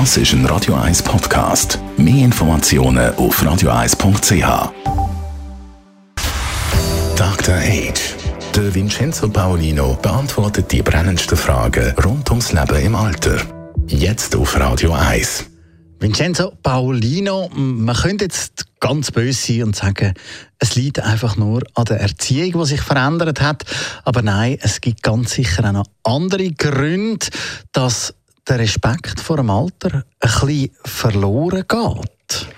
Das ist ein Radio 1 Podcast. Mehr Informationen auf radio1.ch. Dr. Age. Der Vincenzo Paolino beantwortet die brennendsten Fragen rund ums Leben im Alter. Jetzt auf Radio 1. Vincenzo Paolino, man könnte jetzt ganz böse sein und sagen, es liegt einfach nur an der Erziehung, die sich verändert hat. Aber nein, es gibt ganz sicher auch noch andere Gründe, dass der Respekt vor dem Alter ein bisschen verloren geht.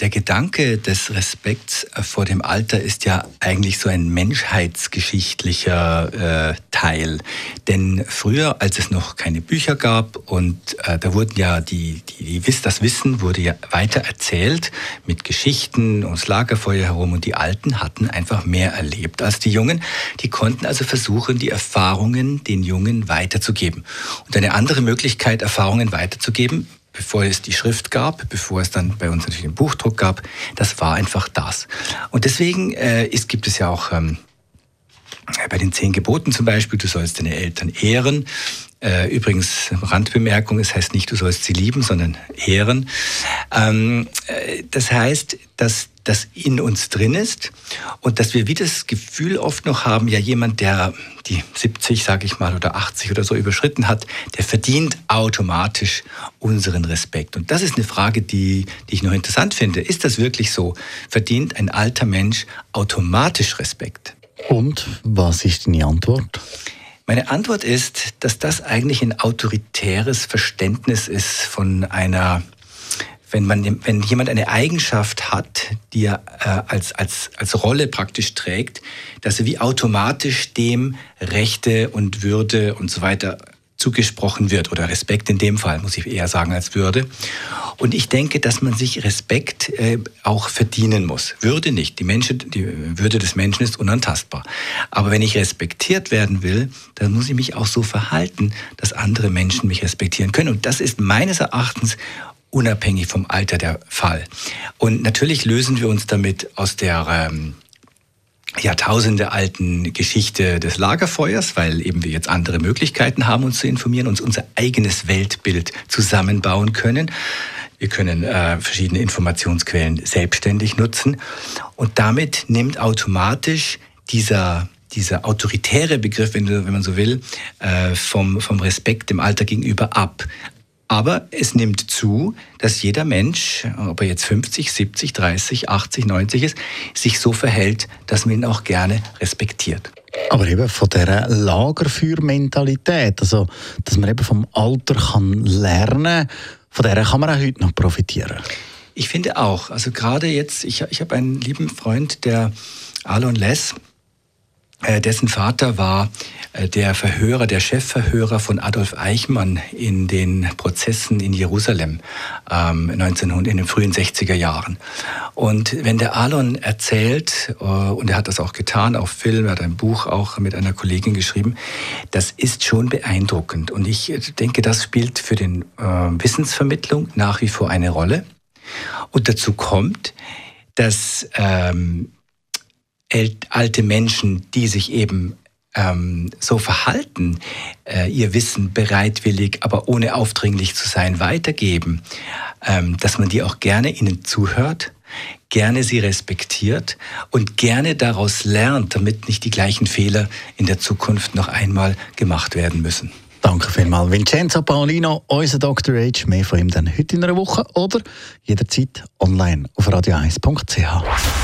Der Gedanke des Respekts äh, vor dem Alter ist ja eigentlich so ein menschheitsgeschichtlicher äh, Teil. Denn früher, als es noch keine Bücher gab und äh, da wurden ja die, die, die, das Wissen wurde ja weiter erzählt mit Geschichten ums Lagerfeuer herum und die Alten hatten einfach mehr erlebt als die Jungen. Die konnten also versuchen, die Erfahrungen den Jungen weiterzugeben. Und eine andere Möglichkeit, Erfahrungen weiterzugeben, bevor es die Schrift gab, bevor es dann bei uns natürlich den Buchdruck gab, das war einfach das. Und deswegen äh, ist, gibt es ja auch ähm, bei den zehn Geboten zum Beispiel, du sollst deine Eltern ehren. Äh, übrigens, Randbemerkung, es heißt nicht, du sollst sie lieben, sondern ehren. Ähm, äh, das heißt, dass das in uns drin ist und dass wir wie das Gefühl oft noch haben, ja jemand, der die 70, sage ich mal, oder 80 oder so überschritten hat, der verdient automatisch unseren Respekt. Und das ist eine Frage, die, die ich noch interessant finde. Ist das wirklich so? Verdient ein alter Mensch automatisch Respekt? Und was ist deine Antwort? Meine Antwort ist, dass das eigentlich ein autoritäres Verständnis ist von einer, wenn, man, wenn jemand eine Eigenschaft hat, die er äh, als, als, als Rolle praktisch trägt, dass er wie automatisch dem Rechte und Würde und so weiter zugesprochen wird oder Respekt in dem Fall, muss ich eher sagen, als Würde. Und ich denke, dass man sich Respekt äh, auch verdienen muss. Würde nicht. Die, Menschen, die Würde des Menschen ist unantastbar. Aber wenn ich respektiert werden will, dann muss ich mich auch so verhalten, dass andere Menschen mich respektieren können. Und das ist meines Erachtens unabhängig vom Alter der Fall. Und natürlich lösen wir uns damit aus der ähm, Jahrtausende alten Geschichte des Lagerfeuers, weil eben wir jetzt andere Möglichkeiten haben, uns zu informieren, uns unser eigenes Weltbild zusammenbauen können. Wir können äh, verschiedene Informationsquellen selbstständig nutzen und damit nimmt automatisch dieser dieser autoritäre Begriff, wenn man so will, äh, vom, vom Respekt dem Alter gegenüber ab. Aber es nimmt zu, dass jeder Mensch, ob er jetzt 50, 70, 30, 80, 90 ist, sich so verhält, dass man ihn auch gerne respektiert. Aber eben von dieser Lagerfeuermentalität, also dass man eben vom Alter kann lernen von der kann man auch heute noch profitieren. Ich finde auch. Also gerade jetzt, ich, ich habe einen lieben Freund, der Alon Less, dessen Vater war äh, der Verhörer, der Chefverhörer von Adolf Eichmann in den Prozessen in Jerusalem ähm, 1900, in den frühen 60er Jahren. Und wenn der Alon erzählt, äh, und er hat das auch getan, auf Film, er hat ein Buch auch mit einer Kollegin geschrieben, das ist schon beeindruckend. Und ich denke, das spielt für den äh, Wissensvermittlung nach wie vor eine Rolle. Und dazu kommt, dass ähm, alte Menschen, die sich eben ähm, so verhalten, äh, ihr Wissen bereitwillig, aber ohne aufdringlich zu sein, weitergeben, ähm, dass man die auch gerne ihnen zuhört, gerne sie respektiert und gerne daraus lernt, damit nicht die gleichen Fehler in der Zukunft noch einmal gemacht werden müssen. Danke vielmals, Vincenzo Paolino, unser Dr. H. Mehr von ihm dann heute in einer Woche oder jederzeit online auf radio1.ch.